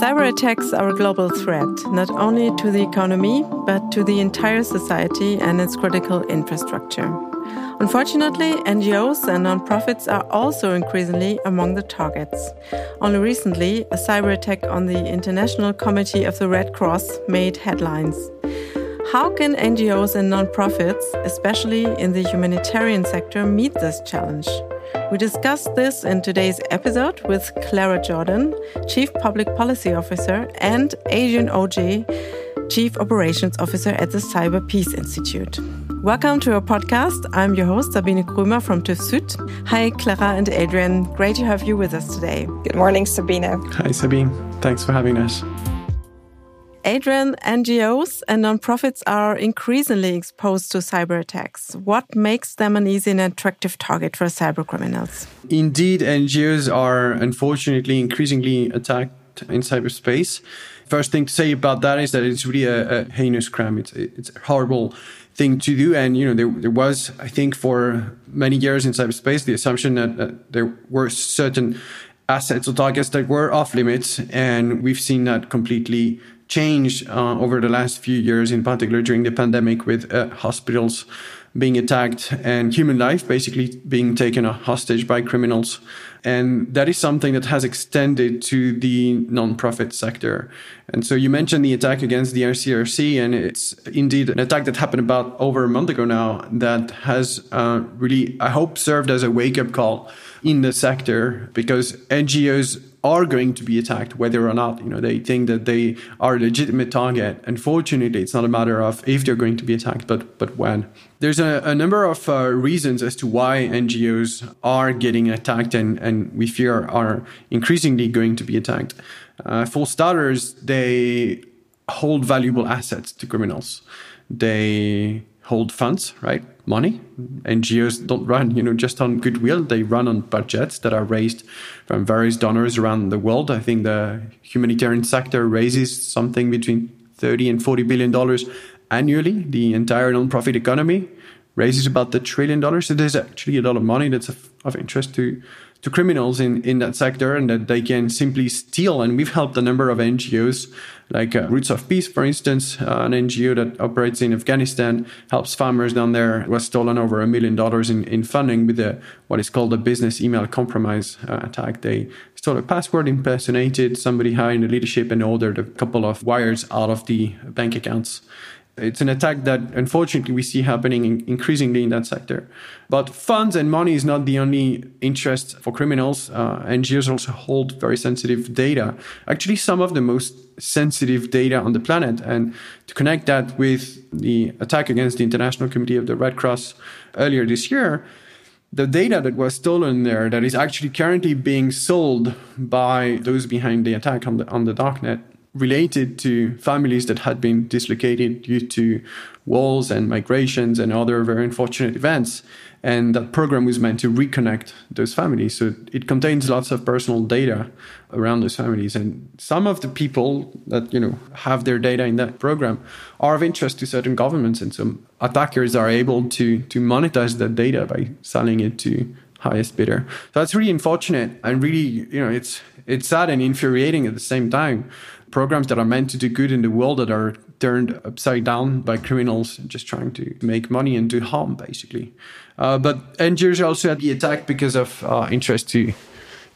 Cyber attacks are a global threat, not only to the economy, but to the entire society and its critical infrastructure. Unfortunately, NGOs and nonprofits are also increasingly among the targets. Only recently, a cyber attack on the International Committee of the Red Cross made headlines. How can NGOs and nonprofits, especially in the humanitarian sector, meet this challenge? We discussed this in today's episode with Klara Jordan, Chief Public Policy Officer, and Adrien Ogée, Chief Operations Officer at the Cyber Peace Institute. Welcome to our podcast. I'm your host, Sabine Krömer from TÜV Süd. Hi, Klara and Adrien. Great to have you with us today. Good morning, Sabine. Hi, Sabine. Thanks for having us. Adrien, NGOs and nonprofits are increasingly exposed to cyber attacks. What makes them an easy and attractive target for cyber criminals? Indeed, NGOs are unfortunately increasingly attacked in cyberspace. First thing to say about that is that it's really a, a heinous crime. It's, it's a horrible thing to do. And, you know, there, there was, I think, for many years in cyberspace, the assumption that uh, there were certain assets or targets that were off limits. And we've seen that completely changed uh, over the last few years, in particular during the pandemic, with uh, hospitals being attacked and human life basically being taken hostage by criminals. And that is something that has extended to the nonprofit sector. And so you mentioned the attack against the ICRC, and it's indeed an attack that happened about over a month ago now that has uh, really, I hope, served as a wake up call in the sector because NGOs are going to be attacked whether or not you know they think that they are a legitimate target. Unfortunately it's not a matter of if they're going to be attacked but but when. There's a, a number of uh, reasons as to why ngos are getting attacked and and we fear are increasingly going to be attacked. Uh, for starters they hold valuable assets to criminals. They hold funds right money. NGOs don't run, you know, just on goodwill. They run on budgets that are raised from various donors around the world. I think the humanitarian sector raises something between 30 and 40 billion dollars annually. The entire nonprofit economy raises about the trillion dollars. So there's actually a lot of money that's of, of interest to to criminals in, in that sector and that they can simply steal. And we've helped a number of NGOs, like uh, Roots of Peace, for instance, uh, an NGO that operates in Afghanistan, helps farmers down there, It was stolen over a million dollars in, in funding with a, what is called a business email compromise uh, attack. They stole a password, impersonated somebody high in the leadership, and ordered a couple of wires out of the bank accounts it's an attack that unfortunately we see happening in, increasingly in that sector. But funds and money is not the only interest for criminals. Uh, NGOs also hold very sensitive data, actually, some of the most sensitive data on the planet. And to connect that with the attack against the International Committee of the Red Cross earlier this year, the data that was stolen there that is actually currently being sold by those behind the attack on the on the darknet related to families that had been dislocated due to wars and migrations and other very unfortunate events. And that program was meant to reconnect those families. So it contains lots of personal data around those families. And some of the people that, you know, have their data in that program are of interest to certain governments. And some attackers are able to to monetize that data by selling it to highest bidder. So that's really unfortunate and really, you know, it's it's sad and infuriating at the same time programs that are meant to do good in the world that are turned upside down by criminals just trying to make money and do harm, basically. Uh, but NGOs also had the attack because of uh, interest to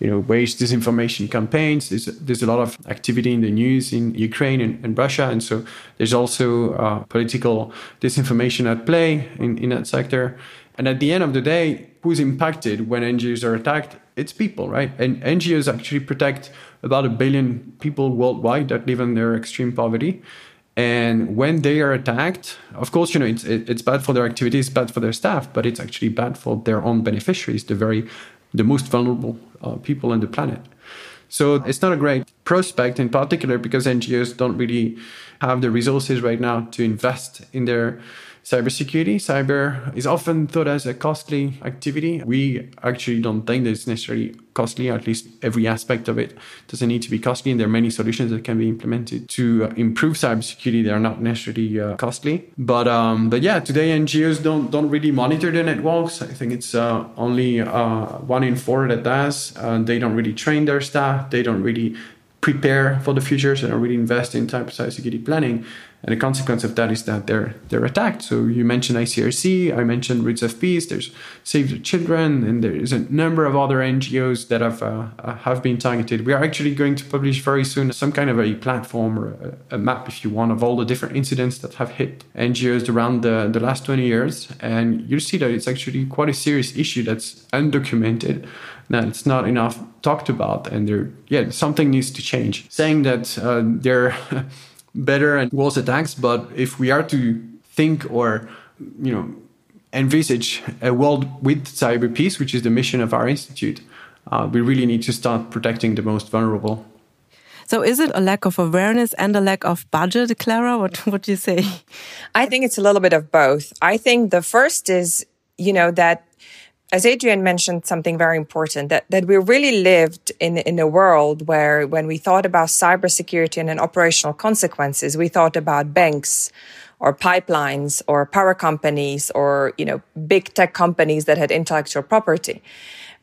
you know, wage disinformation campaigns. There's, there's a lot of activity in the news in Ukraine and, and Russia. And so there's also uh, political disinformation at play in, in that sector. And at the end of the day, who's impacted when NGOs are attacked? It's people, right? And NGOs actually protect about a billion people worldwide that live in their extreme poverty. And when they are attacked, of course, you know, it's, it's bad for their activities, bad for their staff, but it's actually bad for their own beneficiaries, the very, the most vulnerable uh, people on the planet. So it's not a great prospect in particular because NGOs don't really have the resources right now to invest in their cybersecurity. Cyber is often thought as a costly activity. We actually don't think that it's necessarily costly, at least every aspect of it doesn't need to be costly. And there are many solutions that can be implemented to improve cybersecurity. They are not necessarily uh, costly. But um, but yeah, today NGOs don't don't really monitor their networks. I think it's uh, only uh, one in four that does. They don't really train their staff. They don't really prepare for the future, so they don't really invest in type cybersecurity planning. And the consequence of that is that they're they're attacked. So you mentioned ICRC, I mentioned Roots of Peace. There's Save the Children, and there is a number of other NGOs that have uh, uh, have been targeted. We are actually going to publish very soon some kind of a platform or a, a, map, if you want, of all the different incidents that have hit NGOs around the, the last 20 years, and you'll see that it's actually quite a serious issue that's undocumented. That it's not enough talked about, and there, yeah, something needs to change. Saying that uh, they're better and worse attacks. But if we are to think or, you know, envisage a world with cyber peace, which is the mission of our institute, uh, we really need to start protecting the most vulnerable. So, is it a lack of awareness and a lack of budget, Klara? What would you say? I think it's a little bit of both. I think the first is, you know, that as Adrien mentioned something very important that, that we really lived in, in a world where when we thought about cybersecurity and, and operational consequences, we thought about banks or pipelines or power companies or, you know, big tech companies that had intellectual property.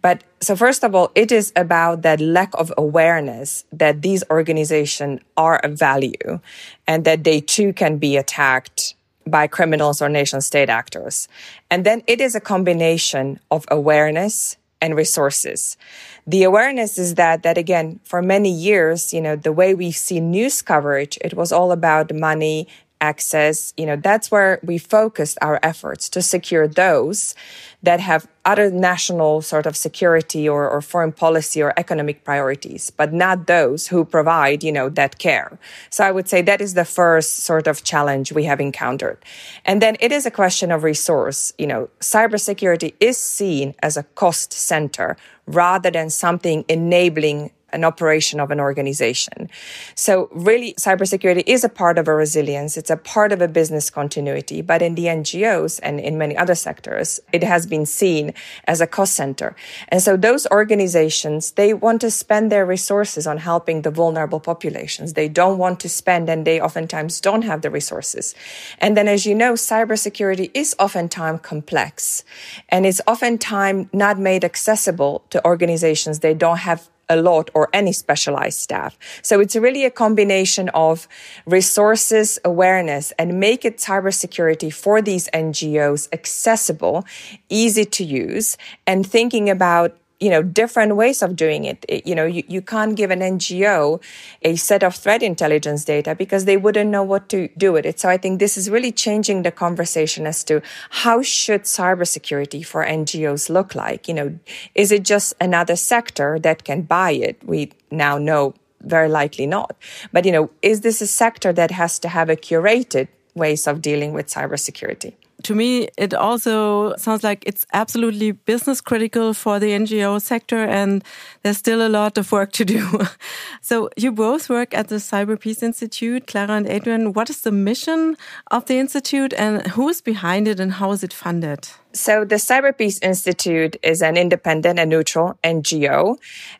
But so first of all, it is about that lack of awareness that these organizations are of value and that they too can be attacked by criminals or nation state actors. And then it is a combination of awareness and resources. The awareness is that, that again, for many years, you know, the way we've seen news coverage, it was all about money access, you know, that's where we focused our efforts to secure those that have other national sort of security or, or foreign policy or economic priorities, but not those who provide, you know, that care. So I would say that is the first sort of challenge we have encountered. And then it is a question of resource. You know, cybersecurity is seen as a cost center rather than something enabling an operation of an organization. So really, cybersecurity is a part of a resilience. It's a part of a business continuity. But in the NGOs and in many other sectors, it has been seen as a cost center. And so those organizations, they want to spend their resources on helping the vulnerable populations. They don't want to spend and they oftentimes don't have the resources. And then as you know, cybersecurity is oftentimes complex and it's oftentimes not made accessible to organizations. They don't have a lot or any specialized staff. So it's really a combination of resources, awareness, and make it cybersecurity for these NGOs accessible, easy to use, and thinking about you know different ways of doing it, it you know you, you can't give an ngo a set of threat intelligence data because they wouldn't know what to do with it. So i think this is really changing the conversation as to how should cybersecurity for ngos look like? You know is it just another sector that can buy it? We now know very likely not. But you know is this a sector that has to have a curated ways of dealing with cybersecurity to me, it also sounds like it's absolutely business critical for the NGO sector, and there's still a lot of work to do. so, you both work at the Cyber Peace Institute, Klara and Adrien. What is the mission of the institute, and who is behind it, and how is it funded? So, the Cyber Peace Institute is an independent and neutral NGO.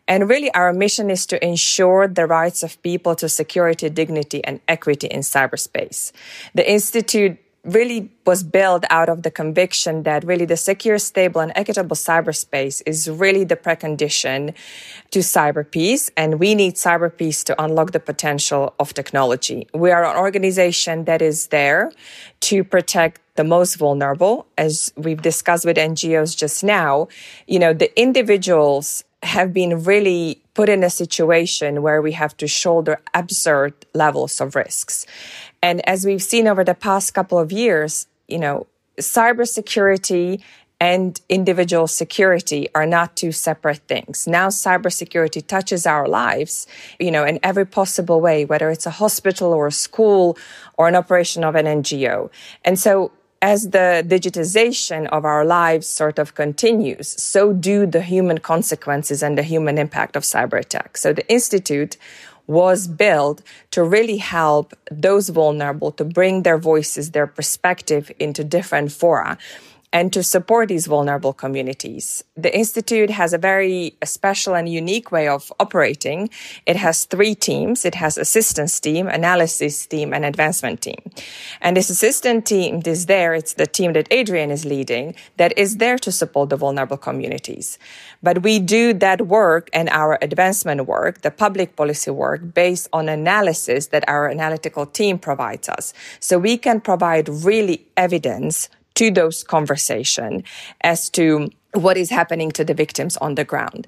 And really, our mission is to ensure the rights of people to security, dignity, and equity in cyberspace. The Institute really was built out of the conviction that really the secure, stable, and equitable cyberspace is really the precondition to cyber peace. And we need cyber peace to unlock the potential of technology. We are an organization that is there to protect the most vulnerable. As we've discussed with NGOs just now, you know, the individuals have been really put in a situation where we have to shoulder absurd levels of risks. And as we've seen over the past couple of years, you know, cybersecurity and individual security are not two separate things. Now cybersecurity touches our lives, you know, in every possible way, whether it's a hospital or a school or an operation of an NGO. And so as the digitization of our lives sort of continues, so do the human consequences and the human impact of cyber attacks. So the Institute was built to really help those vulnerable to bring their voices, their perspective into different fora and to support these vulnerable communities. The Institute has a very special and unique way of operating. It has three teams. It has assistance team, analysis team, and advancement team. And this assistant team is there. It's the team that Adrien is leading that is there to support the vulnerable communities. But we do that work and our advancement work, the public policy work based on analysis that our analytical team provides us. So we can provide really evidence to those conversation as to what is happening to the victims on the ground.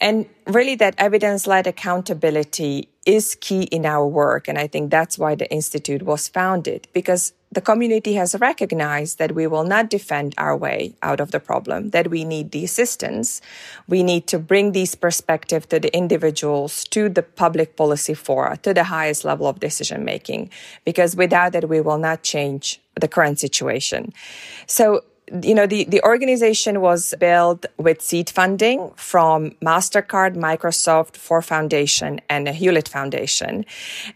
And really that evidence-led accountability is key in our work. And I think that's why the Institute was founded because the community has recognized that we will not defend our way out of the problem, that we need the assistance. We need to bring these perspectives to the individuals, to the public policy fora, to the highest level of decision making, because without that, we will not change the current situation. So you know, the, the organization was built with seed funding from MasterCard, Microsoft, Ford Foundation, and the Hewlett Foundation.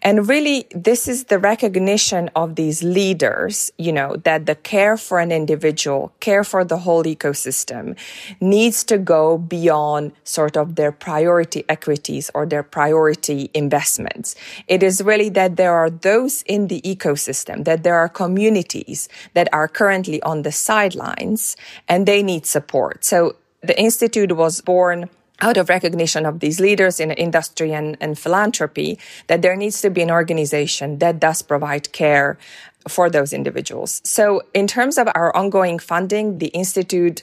And really, this is the recognition of these leaders, you know, that the care for an individual, care for the whole ecosystem needs to go beyond sort of their priority equities or their priority investments. It is really that there are those in the ecosystem, that there are communities that are currently on the sidelines guidelines and they need support. So the Institute was born out of recognition of these leaders in industry and, and philanthropy that there needs to be an organization that does provide care for those individuals. So in terms of our ongoing funding, the Institute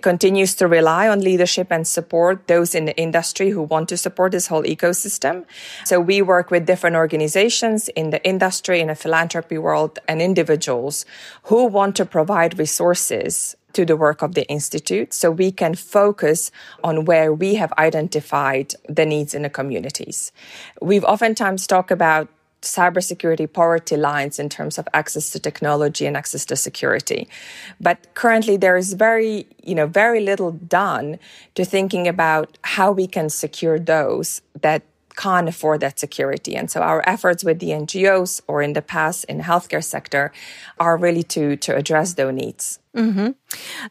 continues to rely on leadership and support those in the industry who want to support this whole ecosystem. So we work with different organizations in the industry, in the philanthropy world and individuals who want to provide resources to the work of the Institute so we can focus on where we have identified the needs in the communities. We've oftentimes talked about cybersecurity poverty lines in terms of access to technology and access to security. But currently there is very, you know, very little done to thinking about how we can secure those that can't afford that security. And so our efforts with the NGOs or in the past in the healthcare sector are really to, to address those needs. Mm -hmm.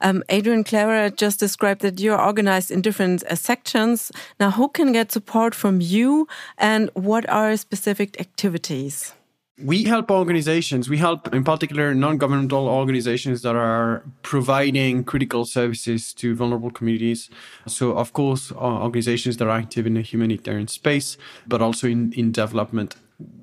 um, Adrien Klara just described that you're organized in different uh, sections. Now, who can get support from you and what are specific activities? We help organizations, we help in particular non governmental organizations that are providing critical services to vulnerable communities. So, of course, organizations that are active in the humanitarian space, but also in, in development.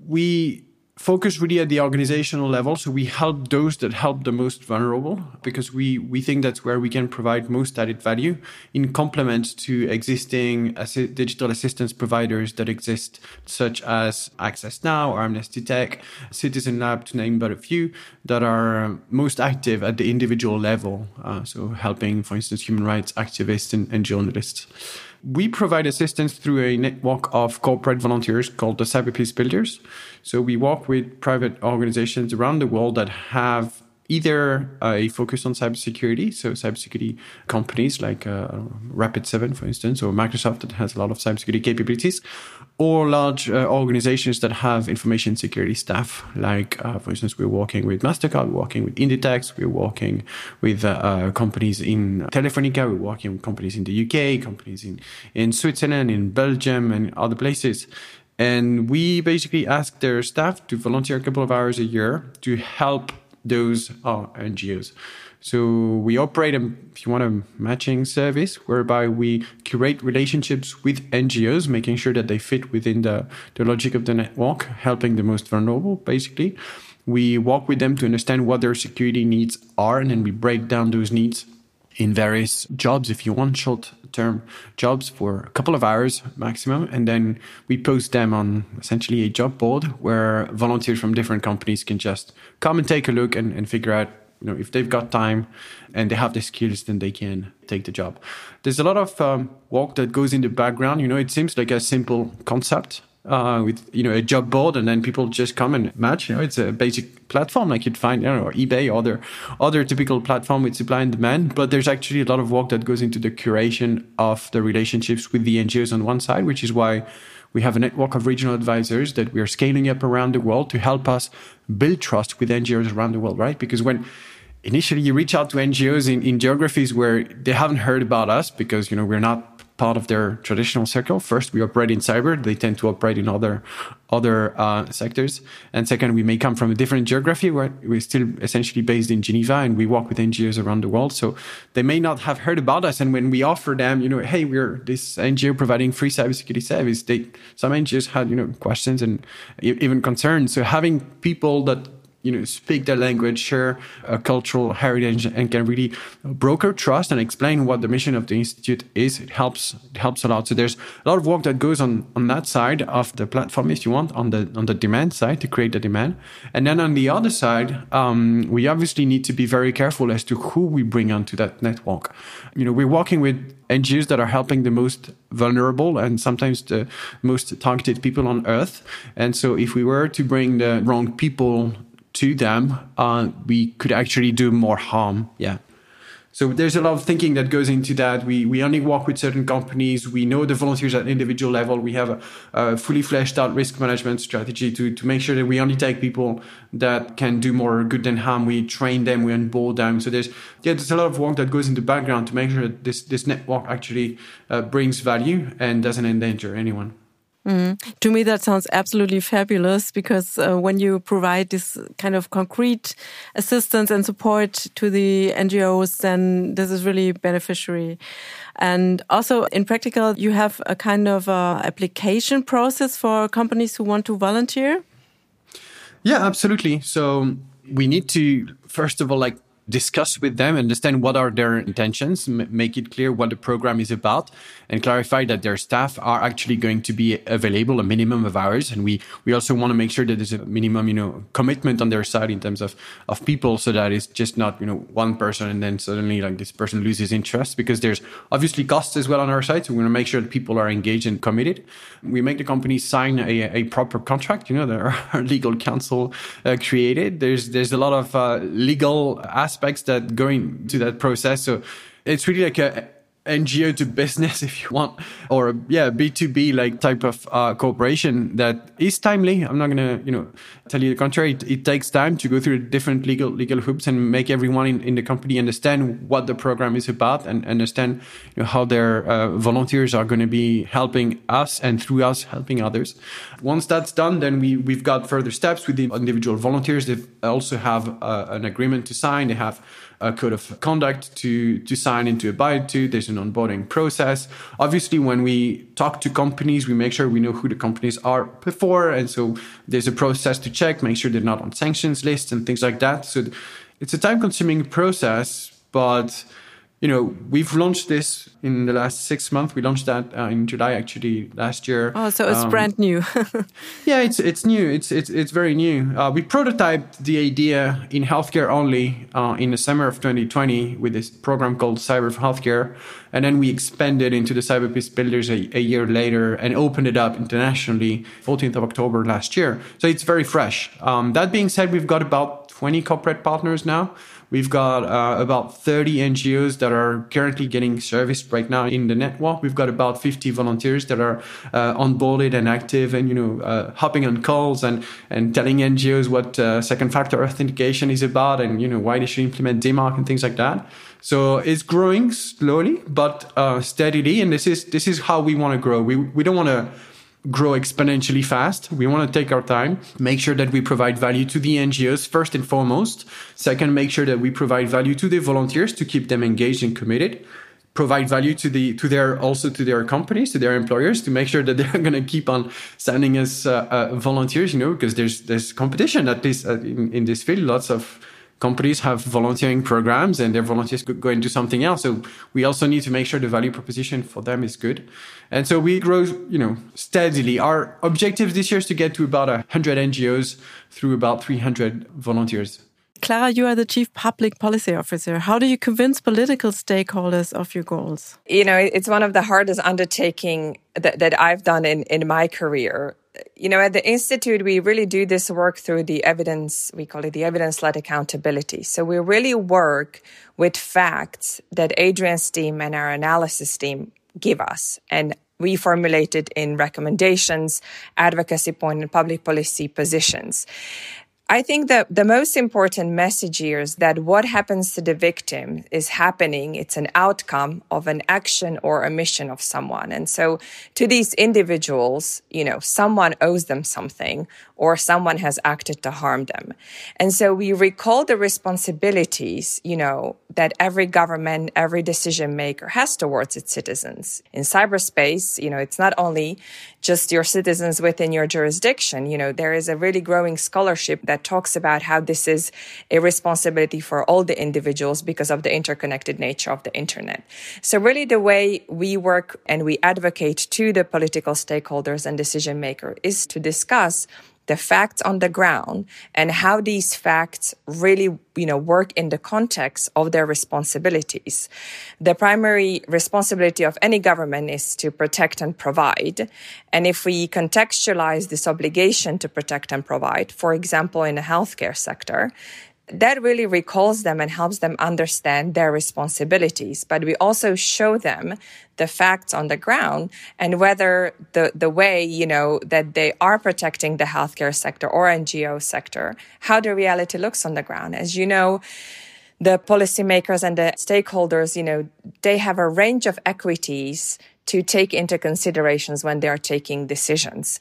We focus really at the organizational level. So we help those that help the most vulnerable because we, we think that's where we can provide most added value in complement to existing assi- digital assistance providers that exist, such as Access Now or Amnesty Tech, Citizen Lab, to name but a few, that are most active at the individual level. Uh, so helping, for instance, human rights activists and, and journalists. We provide assistance through a network of corporate volunteers called the Cyber Peace Builders. So we work with private organizations around the world that have either a focus on cybersecurity, so cybersecurity companies like uh, Rapid7, for instance, or Microsoft that has a lot of cybersecurity capabilities, or large uh, organizations that have information security staff. Like, uh, for instance, we're working with Mastercard, we're working with Inditex, we're working with uh, uh, companies in Telefonica, we're working with companies in the UK, companies in in Switzerland, in Belgium, and other places. And we basically ask their staff to volunteer a couple of hours a year to help those are NGOs. So we operate a, if you want, a matching service whereby we curate relationships with NGOs, making sure that they fit within the, the logic of the network, helping the most vulnerable, basically. We work with them to understand what their security needs are, and then we break down those needs in various jobs, if you want, short term jobs for a couple of hours maximum. And then we post them on essentially a job board where volunteers from different companies can just come and take a look and, and figure out you know if they've got time and they have the skills then they can take the job there's a lot of um, work that goes in the background you know it seems like a simple concept uh, with you know a job board, and then people just come and match. You know, it's a basic platform like you'd find, you know, eBay or other other typical platform with supply and demand. But there's actually a lot of work that goes into the curation of the relationships with the NGOs on one side, which is why we have a network of regional advisors that we are scaling up around the world to help us build trust with NGOs around the world, right? Because when initially you reach out to NGOs in, in geographies where they haven't heard about us because, you know, we're not part of their traditional circle. First, we operate in cyber. They tend to operate in other other uh, sectors. And second, we may come from a different geography where we're still essentially based in Geneva and we work with NGOs around the world. So they may not have heard about us. And when we offer them, you know, hey, we're this NGO providing free cybersecurity service, they some NGOs had you know questions and even concerns. So having people that you know speak their language, share a cultural heritage, and can really broker trust and explain what the mission of the institute is. It helps it helps a lot. So there's a lot of work that goes on on that side of the platform, if you want, on the on the demand side to create the demand, and then on the other side, um, we obviously need to be very careful as to who we bring onto that network. You know, we're working with NGOs that are helping the most vulnerable and sometimes the most targeted people on earth. And so if we were to bring the wrong people to them, uh, we could actually do more harm. Yeah. So there's a lot of thinking that goes into that. We we only work with certain companies. We know the volunteers at individual level. We have a, a, fully fleshed out risk management strategy to to make sure that we only take people that can do more good than harm. We train them, we onboard them. So there's yeah, there's a lot of work that goes in the background to make sure that this this network actually uh, brings value and doesn't endanger anyone. Mm. To me, that sounds absolutely fabulous because uh, when you provide this kind of concrete assistance and support to the NGOs, then this is really beneficiary. And also in practical, you have a kind of uh, application process for companies who want to volunteer. Yeah, absolutely. So we need to, first of all, like discuss with them, understand what are their intentions, make it clear what the program is about, and clarify that their staff are actually going to be available a minimum of hours. And we we also want to make sure that there's a minimum, you know, commitment on their side in terms of of people, so that it's just not you know one person and then suddenly like this person loses interest because there's obviously costs as well on our side. So we want to make sure that people are engaged and committed. We make the company sign a, a proper contract. You know, there are legal counsel uh, created. There's there's a lot of uh, legal aspects aspects that go into that process. So it's really like a NGO to business, if you want, or yeah, B2B like type of uh, cooperation that is timely. I'm not gonna, you know, tell you the contrary. It, it, takes time to go through different legal legal hoops and make everyone in, in the company understand what the program is about and understand you know, how their uh, volunteers are going to be helping us and through us helping others. Once that's done, then we we've got further steps with the individual volunteers. They also have uh, an agreement to sign. They have a code of conduct to to sign and to abide to. There's an onboarding process. Obviously, when we talk to companies, we make sure we know who the companies are before, and so there's a process to check, make sure they're not on sanctions lists and things like that. So it's a time-consuming process, but you know, we've launched this in the last six months. We launched that uh, in July, actually, last year. Oh, so it's um, brand new. yeah, it's it's new. It's it's it's very new. Uh, we prototyped the idea in healthcare only uh, in the summer of 2020 with this program called Cyber for Healthcare, and then we expanded into the Cyber Peace Builders a, a year later and opened it up internationally 14th of October last year. So it's very fresh. Um, that being said, we've got about 20 corporate partners now. We've got uh, about 30 NGOs that are currently getting serviced right now in the network. We've got about 50 volunteers that are uh, onboarded and active and, you know, uh, hopping on calls and, and telling NGOs what uh, second factor authentication is about and, you know, why they should implement DMARC and things like that. So it's growing slowly, but uh, steadily. And this is, this is how we want to grow. We, we don't want to grow exponentially fast. We want to take our time, make sure that we provide value to the NGOs first and foremost. Second, make sure that we provide value to the volunteers to keep them engaged and committed. Provide value to the to their also to their companies to their employers to make sure that they're going to keep on sending us uh, uh, volunteers. You know, because there's there's competition at this uh, in, in this field. Lots of companies have volunteering programs and their volunteers could go and do something else. So we also need to make sure the value proposition for them is good. And so we grow, you know, steadily. Our objective this year is to get to about 100 NGOs through about 300 volunteers. Klara, you are the Chief Public Policy Officer. How do you convince political stakeholders of your goals? You know, it's one of the hardest undertaking that, that I've done in, in my career you know, at the Institute, we really do this work through the evidence, we call it the evidence led accountability. So we really work with facts that Adrien's team and our analysis team give us and we formulate it in recommendations, advocacy point, and public policy positions. I think that the most important message here is that what happens to the victim is happening. It's an outcome of an action or a mission of someone. And so to these individuals, you know, someone owes them something or someone has acted to harm them. And so we recall the responsibilities, you know, that every government, every decision maker has towards its citizens. In cyberspace, you know, it's not only just your citizens within your jurisdiction. You know, there is a really growing scholarship that talks about how this is a responsibility for all the individuals because of the interconnected nature of the internet. So really the way we work and we advocate to the political stakeholders and decision makers is to discuss the facts on the ground and how these facts really you know work in the context of their responsibilities. The primary responsibility of any government is to protect and provide. And if we contextualize this obligation to protect and provide for example in the healthcare sector that really recalls them and helps them understand their responsibilities. But we also show them the facts on the ground and whether the, the way, you know, that they are protecting the healthcare sector or NGO sector, how the reality looks on the ground. As you know, the policymakers and the stakeholders, you know, they have a range of equities to take into considerations when they are taking decisions.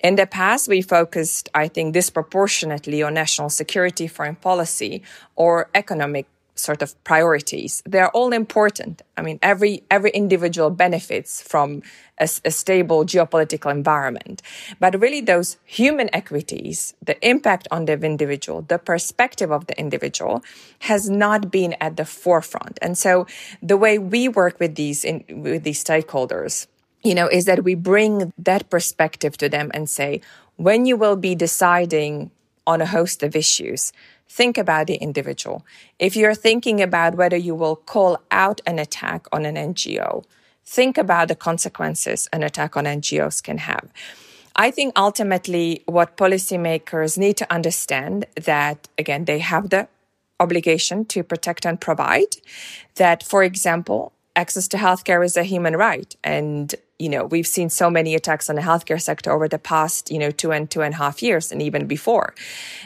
In the past, we focused, I think, disproportionately on national security, foreign policy, or economic sort of priorities. They're all important. I mean, every every individual benefits from a, a, stable geopolitical environment. But really, those human equities, the impact on the individual, the perspective of the individual, has not been at the forefront. And so, the way we work with these in, with these stakeholders you know, is that we bring that perspective to them and say, when you will be deciding on a host of issues, think about the individual. If you're thinking about whether you will call out an attack on an NGO, think about the consequences an attack on NGOs can have. I think ultimately what policymakers need to understand that again, they have the obligation to protect and provide that, for example, access to healthcare is a human right. And, you know, we've seen so many attacks on the healthcare sector over the past, you know, two and two and a half years and even before.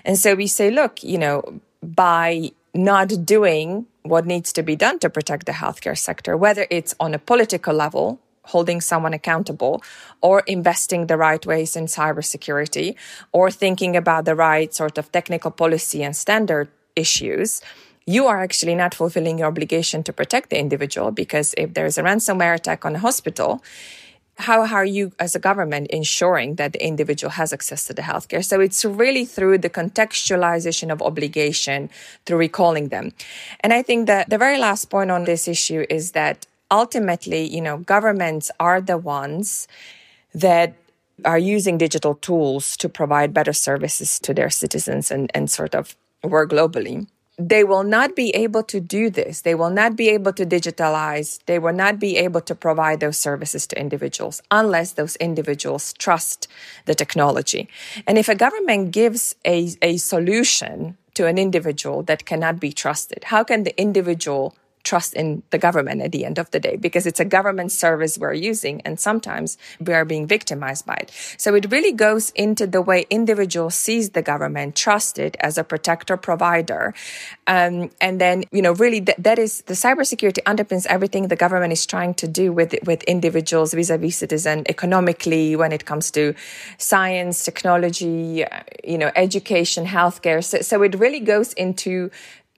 And so we say, look, you know, by not doing what needs to be done to protect the healthcare sector, whether it's on a political level, holding someone accountable, or investing the right ways in cybersecurity, or thinking about the right sort of technical policy and standard issues, you are actually not fulfilling your obligation to protect the individual because if there's a ransomware attack on a hospital, how are you as a government ensuring that the individual has access to the healthcare? So it's really through the contextualization of obligation through recalling them. And I think that the very last point on this issue is that ultimately, you know, governments are the ones that are using digital tools to provide better services to their citizens and, and sort of work globally they will not be able to do this. They will not be able to digitalize. They will not be able to provide those services to individuals unless those individuals trust the technology. And if a government gives a, a solution to an individual that cannot be trusted, how can the individual trust in the government at the end of the day because it's a government service we're using and sometimes we are being victimized by it. So it really goes into the way individuals sees the government, trust it as a protector provider. Um, and then, you know, really th- that is the cybersecurity underpins everything the government is trying to do with, with individuals vis-a-vis citizen economically when it comes to science, technology, you know, education, healthcare. So, so it really goes into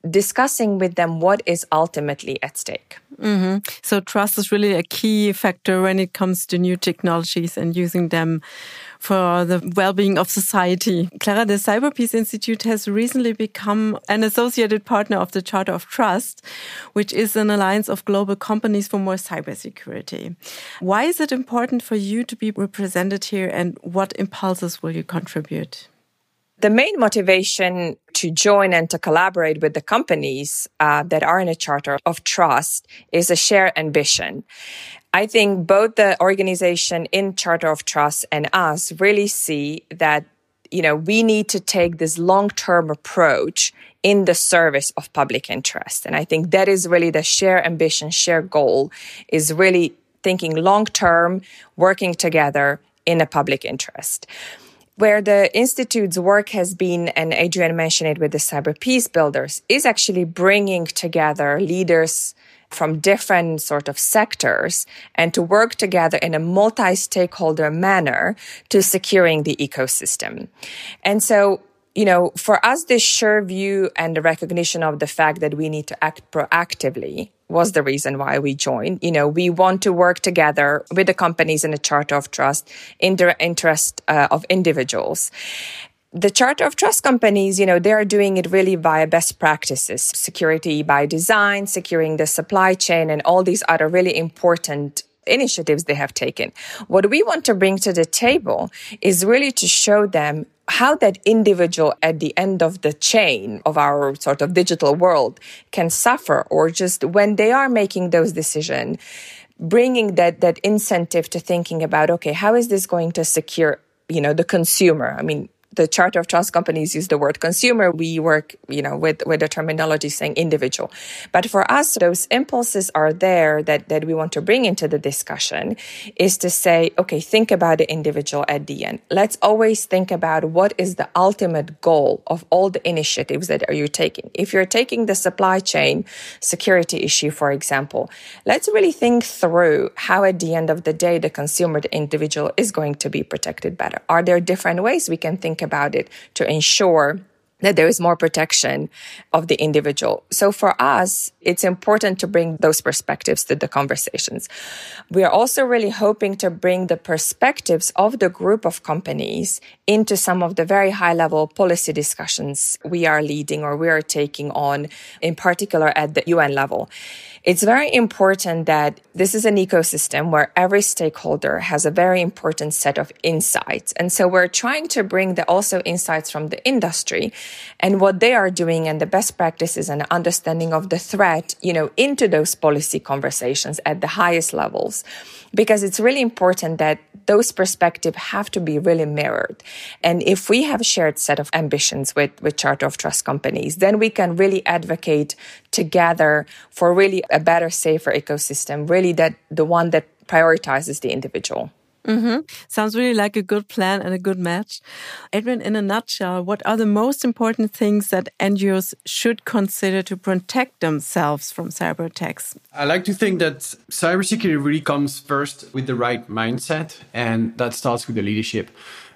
discussing with them what is ultimately at stake. Mm-hmm. So, trust is really a key factor when it comes to new technologies and using them for the well being of society. Klara, the Cyber Peace Institute has recently become an associated partner of the Charter of Trust, which is an alliance of global companies for more cybersecurity. Why is it important for you to be represented here and what impulses will you contribute? The main motivation to join and to collaborate with the companies uh, that are in a charter of trust is a shared ambition. I think both the organization in Charter of Trust and us really see that you know we need to take this long-term approach in the service of public interest and i think that is really the shared ambition shared goal is really thinking long term working together in a public interest where the Institute's work has been, and Adrien mentioned it with the Cyber Peace Builders, is actually bringing together leaders from different sort of sectors and to work together in a multi-stakeholder manner to securing the ecosystem. And so you know, for us, this sure view and the recognition of the fact that we need to act proactively was the reason why we joined. You know, we want to work together with the companies in a Charter of Trust in the interest uh, of individuals. The Charter of Trust companies, you know, they are doing it really via best practices, security by design, securing the supply chain, and all these other really important initiatives they have taken. What we want to bring to the table is really to show them how that individual at the end of the chain of our sort of digital world can suffer or just when they are making those decisions bringing that that incentive to thinking about okay how is this going to secure you know the consumer? I mean the Charter of Trust companies use the word consumer. We work, you know, with, with the terminology saying individual. But for us, those impulses are there that, that we want to bring into the discussion is to say, okay, think about the individual at the end. Let's always think about what is the ultimate goal of all the initiatives that are you taking. If you're taking the supply chain security issue, for example, let's really think through how at the end of the day, the consumer, the individual is going to be protected better. Are there different ways we can think about it to ensure that there is more protection of the individual. So for us, it's important to bring those perspectives to the conversations. We are also really hoping to bring the perspectives of the group of companies into some of the very high level policy discussions we are leading or we are taking on, in particular at the UN level. It's very important that this is an ecosystem where every stakeholder has a very important set of insights. And so we're trying to bring the also insights from the industry and what they are doing and the best practices and understanding of the threat, you know, into those policy conversations at the highest levels. Because it's really important that those perspectives have to be really mirrored. And if we have a shared set of ambitions with, with Charter of Trust companies, then we can really advocate together for really a better, safer ecosystem, really that the one that prioritizes the individual. Mm -hmm. Sounds really like a good plan and a good match. Adrien, in a nutshell, what are the most important things that NGOs should consider to protect themselves from cyber attacks? I like to think that cybersecurity really comes first with the right mindset, and that starts with the leadership.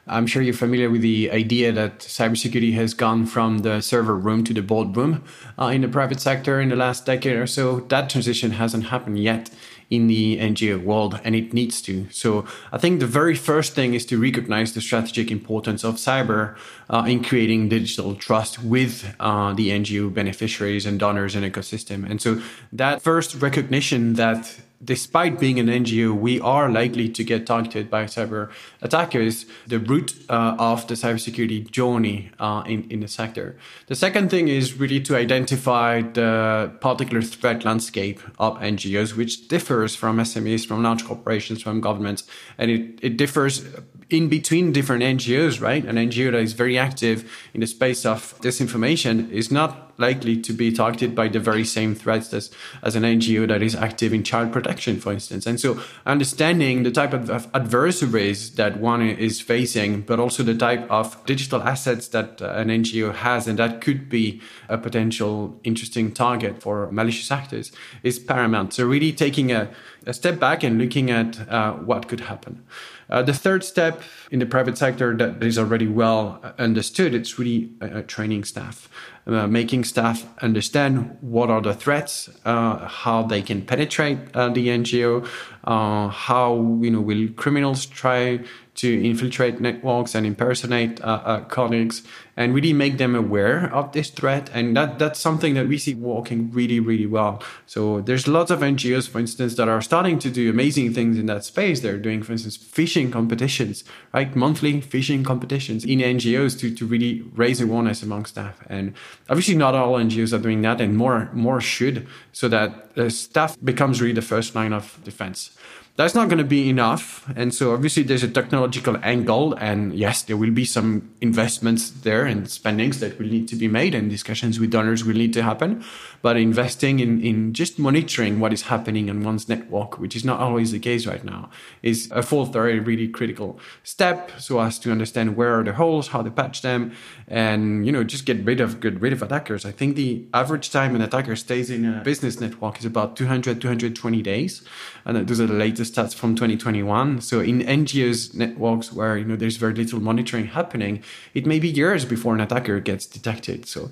I'm sure you're familiar with the idea that cybersecurity has gone from the server room to the boardroom uh, in the private sector in the last decade or so. That transition hasn't happened yet in the NGO world, and it needs to. So I think the very first thing is to recognize the strategic importance of cyber uh, in creating digital trust with uh, the NGO beneficiaries and donors and ecosystem. And so that first recognition that despite being an NGO, we are likely to get targeted by cyber attackers, the root uh, of the cybersecurity journey uh, in, in the sector. The second thing is really to identify the particular threat landscape of NGOs, which differs from SMEs, from large corporations, from governments, and it, it differs in between different NGOs, right? An NGO that is very active in the space of disinformation is not likely to be targeted by the very same threats as, as an NGO that is active in child protection, for instance. And so understanding the type of adversaries that one is facing, but also the type of digital assets that uh, an NGO has, and that could be a potential interesting target for malicious actors is paramount. So really taking a, a step back and looking at uh, what could happen. Uh, the third step in the private sector that is already well understood, it's really uh, training staff, uh, making staff understand what are the threats, uh, how they can penetrate uh, the NGO, uh, how you know will criminals try to infiltrate networks and impersonate uh, uh, colleagues and really make them aware of this threat. And that, that's something that we see working really, really well. So there's lots of NGOs, for instance, that are starting to do amazing things in that space. They're doing, for instance, phishing competitions, right? Monthly phishing competitions in NGOs to, to really raise awareness among staff. And obviously not all NGOs are doing that and more, more should so that the staff becomes really the first line of defense. That's not going to be enough. And so obviously there's a technological angle and yes, there will be some investments there and spendings that will need to be made and discussions with donors will need to happen. But investing in, in just monitoring what is happening on one's network, which is not always the case right now, is a fourth very really critical step so as to understand where are the holes, how to patch them, and you know, just get rid of get rid of attackers. I think the average time an attacker stays in a business network is about 200, 220 days. And those are the latest stats from 2021. So in NGOs networks where you know there's very little monitoring happening, it may be years before an attacker gets detected. So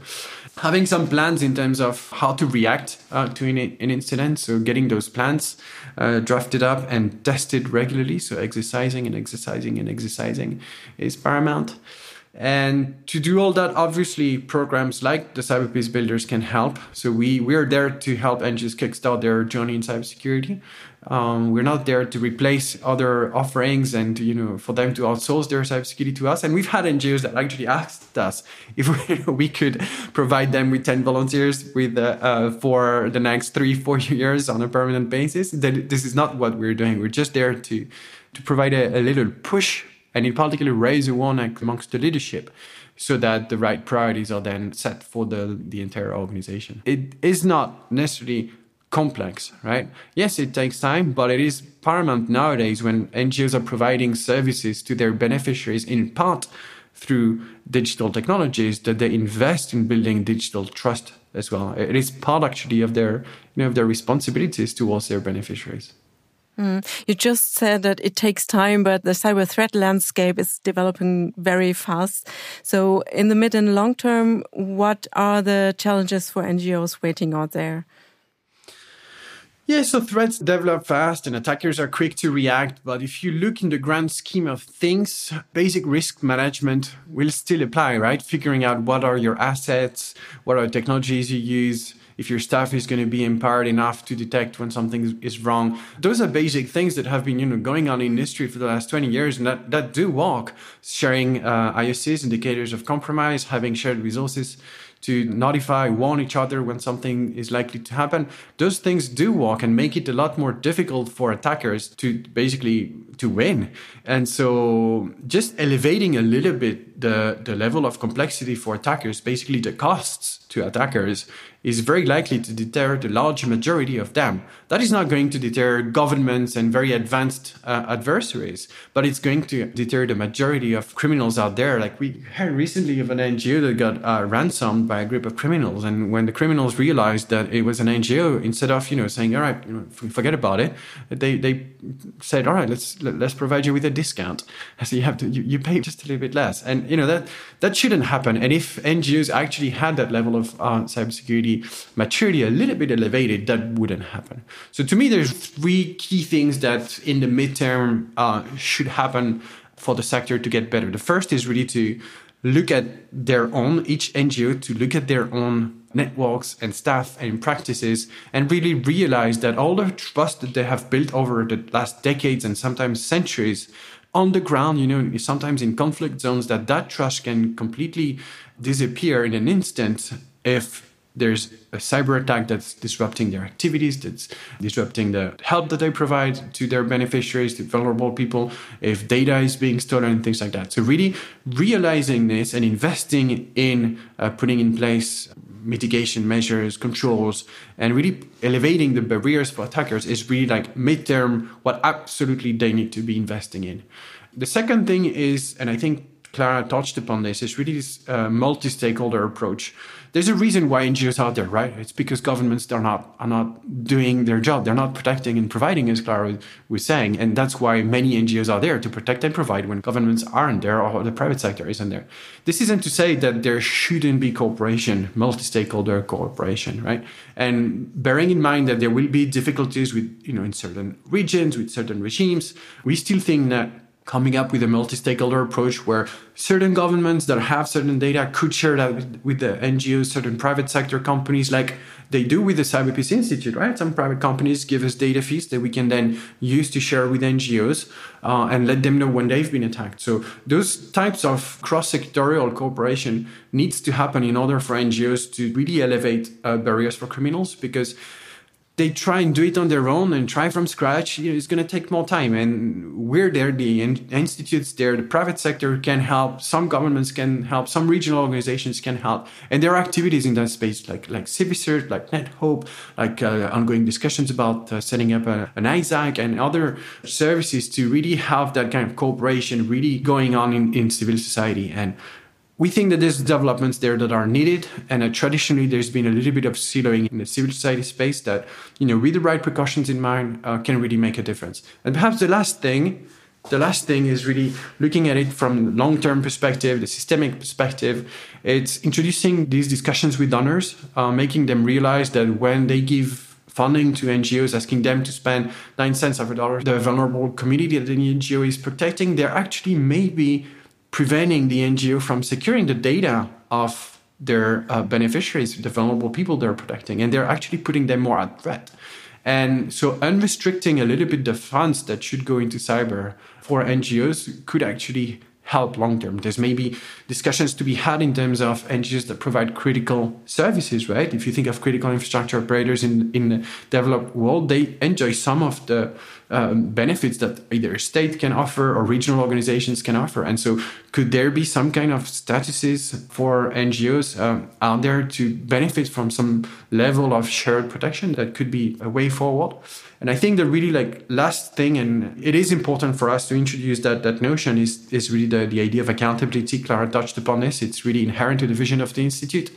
having some plans in terms of how to react uh, to an, an, incident, so getting those plans uh, drafted up and tested regularly, so exercising and exercising and exercising is paramount. And to do all that, obviously, programs like the Cyber Peace Builders can help. So we we're there to help NGOs kickstart their journey in cybersecurity. Um, we're not there to replace other offerings and you know for them to outsource their cybersecurity to us. And we've had NGOs that actually asked us if we, we could provide them with ten volunteers with uh, uh, for the next three four years on a permanent basis. That this is not what we're doing. We're just there to to provide a, a little push and in particular raise awareness amongst the leadership so that the right priorities are then set for the, the entire organization. It is not necessarily complex, right? Yes, it takes time, but it is paramount nowadays when NGOs are providing services to their beneficiaries in part through digital technologies that they invest in building digital trust as well. It is part actually of their, you know, of their responsibilities towards their beneficiaries. Mm. You just said that it takes time, but the cyber threat landscape is developing very fast. So, in the mid and long term, what are the challenges for NGOs waiting out there? Yeah, so threats develop fast and attackers are quick to react. But if you look in the grand scheme of things, basic risk management will still apply, right? Figuring out what are your assets, what are technologies you use, if your staff is going to be empowered enough to detect when something is wrong. Those are basic things that have been, you know, going on in industry for the last 20 years and that, that do work. Sharing uh, IOCs, indicators of compromise, having shared resources to notify, warn each other when something is likely to happen. Those things do work and make it a lot more difficult for attackers to basically to win. And so just elevating a little bit the, the level of complexity for attackers, basically the costs to attackers, is very likely to deter the large majority of them. That is not going to deter governments and very advanced uh, adversaries, but it's going to deter the majority of criminals out there. Like we heard recently of an NGO that got uh, ransomed by a group of criminals, and when the criminals realized that it was an NGO, instead of you know saying all right, you know, forget about it, they they said all right, let's let's provide you with a discount. So you have to you, you pay just a little bit less, and you know that that shouldn't happen. And if NGOs actually had that level of uh, cybersecurity maturity a little bit elevated, that wouldn't happen. So to me, there's three key things that in the midterm uh, should happen for the sector to get better. The first is really to look at their own, each NGO to look at their own networks and staff and practices and really realize that all the trust that they have built over the last decades and sometimes centuries on the ground, you know, sometimes in conflict zones, that that trust can completely disappear in an instant if there's a cyber attack that's disrupting their activities, that's disrupting the help that they provide to their beneficiaries, to vulnerable people, if data is being stolen and things like that. So really realizing this and investing in uh, putting in place mitigation measures, controls, and really elevating the barriers for attackers is really like midterm what absolutely they need to be investing in. The second thing is, and I think Klara touched upon this, is really this uh, multi-stakeholder approach there's a reason why NGOs are out there, right? It's because governments are not are not doing their job. They're not protecting and providing, as Klara was saying, and that's why many NGOs are there to protect and provide when governments aren't there or the private sector isn't there. This isn't to say that there shouldn't be cooperation, multi-stakeholder cooperation, right? And bearing in mind that there will be difficulties with you know in certain regions with certain regimes, we still think that coming up with a multi-stakeholder approach where certain governments that have certain data could share that with, the NGOs, certain private sector companies, like they do with the Cyber Peace Institute, right? Some private companies give us data feeds that we can then use to share with NGOs uh, and let them know when they've been attacked. So those types of cross-sectorial cooperation needs to happen in order for NGOs to really elevate uh, barriers for criminals because they try and do it on their own and try from scratch, you know, it's going to take more time. And we're there, the in- institutes there, the private sector can help, some governments can help, some regional organizations can help. And there are activities in that space like like CiviCERT, like NetHope, like uh, ongoing discussions about uh, setting up a, an ISAC and other services to really have that kind of cooperation really going on in, in civil society. And we think that there's developments there that are needed and uh, traditionally there's been a little bit of siloing in the civil society space that you know with the right precautions in mind uh, can really make a difference. And perhaps the last thing the last thing is really looking at it from long-term perspective the systemic perspective. It's introducing these discussions with donors uh, making them realize that when they give funding to NGOs, asking them to spend nine cents of a dollar, the vulnerable community that the NGO is protecting, they're actually maybe preventing the NGO from securing the data of their uh, beneficiaries, the vulnerable people they're protecting, and they're actually putting them more at threat. And so, unrestricting a little bit the funds that should go into cyber for NGOs could actually help long term. There's maybe discussions to be had in terms of NGOs that provide critical services, right? If you think of critical infrastructure operators in, in the developed world, they enjoy some of the um, benefits that either state can offer or regional organizations can offer. And so, could there be some kind of statuses for NGOs um, out there to benefit from some level of shared protection that could be a way forward? And I think the really like last thing, and it is important for us to introduce that that notion is is really the, the idea of accountability. Klara touched upon this. It's really inherent to the vision of the institute.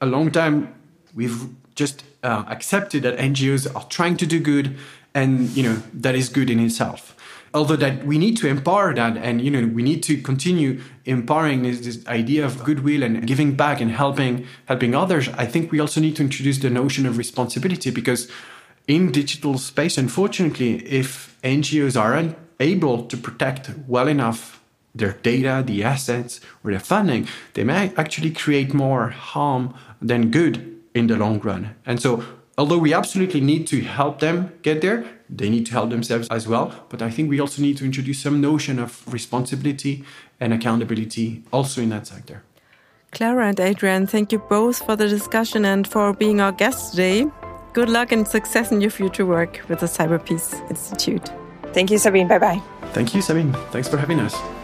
A long time we've just uh, accepted that NGOs are trying to do good and you know that is good in itself. Although that we need to empower that and you know we need to continue empowering this, this, idea of goodwill and giving back and helping helping others i think we also need to introduce the notion of responsibility because in digital space unfortunately if ngos aren't able to protect well enough their data the assets or their funding they may actually create more harm than good in the long run. And so although we absolutely need to help them get there, they need to help themselves as well. But I think we also need to introduce some notion of responsibility and accountability also in that sector. Klara and Adrien, thank you both for the discussion and for being our guests today. Good luck and success in your future work with the Cyber Peace Institute. Thank you, Sabine. Bye bye. Thank you, Sabine. Thanks for having us.